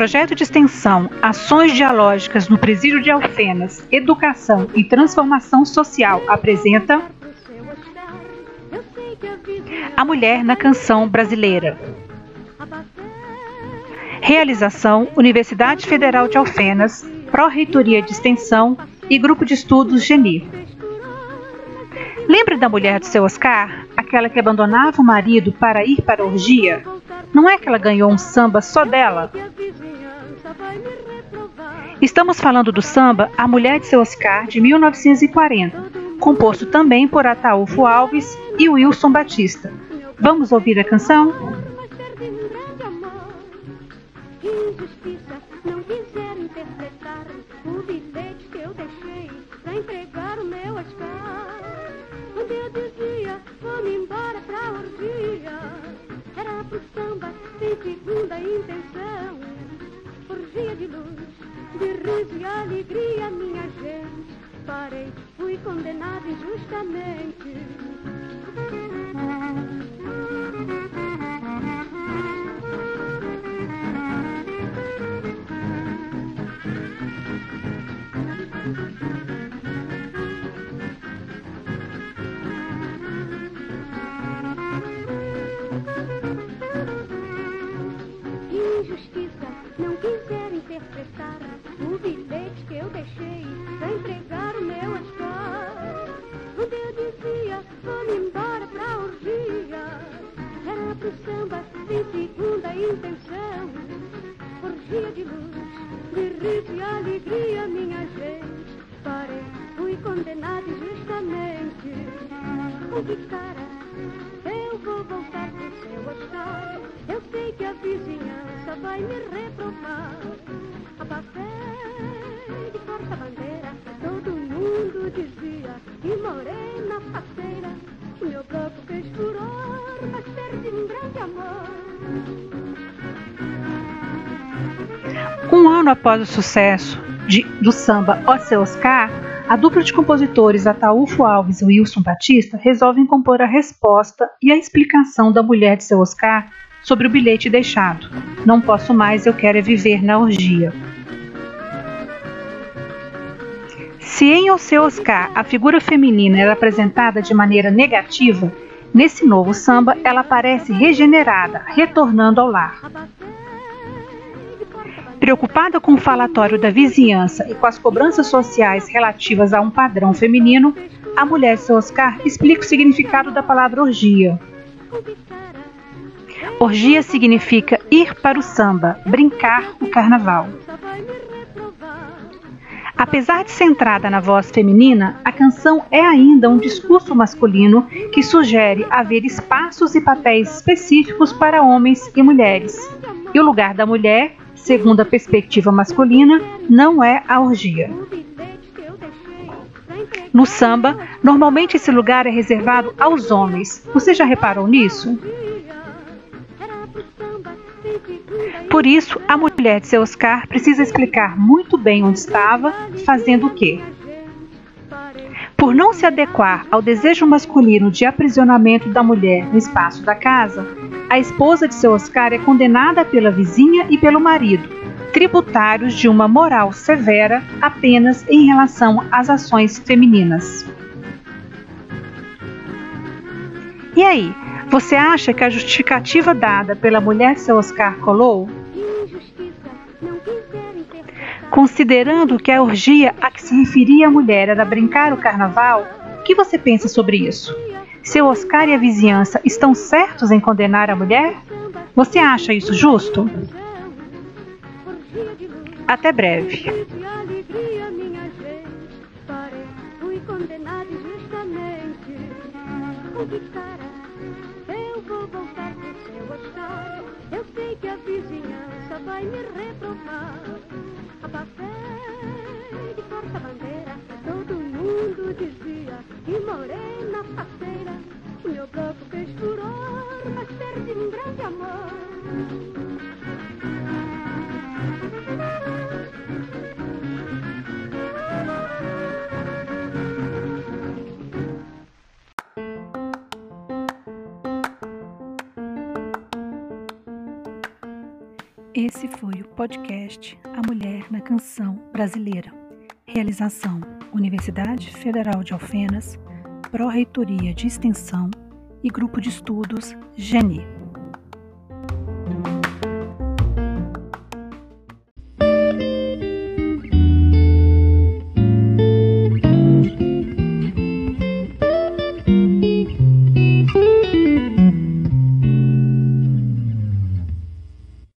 projeto de extensão Ações Dialógicas no Presídio de Alfenas, Educação e Transformação Social apresenta A Mulher na Canção Brasileira. Realização Universidade Federal de Alfenas, Pró-Reitoria de Extensão e Grupo de Estudos Geni. Lembra da mulher do seu Oscar? Aquela que abandonava o marido para ir para a orgia? Não é que ela ganhou um samba só dela? Estamos falando do samba A Mulher de Seu Oscar, de 1940, composto também por Ataúfo Alves e Wilson Batista. Vamos ouvir a canção? não quiser interpretar o bilhete que eu deixei pra entregar o meu Oscar. Eu dizia, vamos embora pra orgia. Era pro samba sem segunda intenção. Orgia de luz, de riso e alegria, minha gente. Parei, fui condenado injustamente. Um ano após o sucesso de, do samba O Seu Oscar, a dupla de compositores Ataúfo Alves e Wilson Batista resolvem compor a resposta e a explicação da mulher de seu Oscar sobre o bilhete deixado. Não posso mais, eu quero é viver na orgia. Se em O Seu Oscar a figura feminina era apresentada de maneira negativa, nesse novo samba ela aparece regenerada, retornando ao lar. Preocupada com o falatório da vizinhança e com as cobranças sociais relativas a um padrão feminino, a mulher seu Oscar explica o significado da palavra orgia. Orgia significa ir para o samba, brincar o carnaval. Apesar de centrada na voz feminina, a canção é ainda um discurso masculino que sugere haver espaços e papéis específicos para homens e mulheres. E o lugar da mulher segundo a perspectiva masculina, não é a orgia. No samba, normalmente esse lugar é reservado aos homens. Você já reparou nisso? Por isso, a mulher de seu Oscar precisa explicar muito bem onde estava, fazendo o quê. Por não se adequar ao desejo masculino de aprisionamento da mulher no espaço da casa, a esposa de seu Oscar é condenada pela vizinha e pelo marido, tributários de uma moral severa apenas em relação às ações femininas. E aí, você acha que a justificativa dada pela mulher de seu Oscar colou? Considerando que a orgia a que se referia a mulher era brincar o carnaval, o que você pensa sobre isso? Seu Oscar e a vizinhança estão certos em condenar a mulher? Você acha isso justo? Até breve. Eu sei que a vizinhança vai me reprovar. Abafé de porta-bandeira, todo mundo dizia Esse foi o podcast A Mulher na Canção Brasileira. Realização: Universidade Federal de Alfenas, Pró-Reitoria de Extensão e Grupo de Estudos GENI.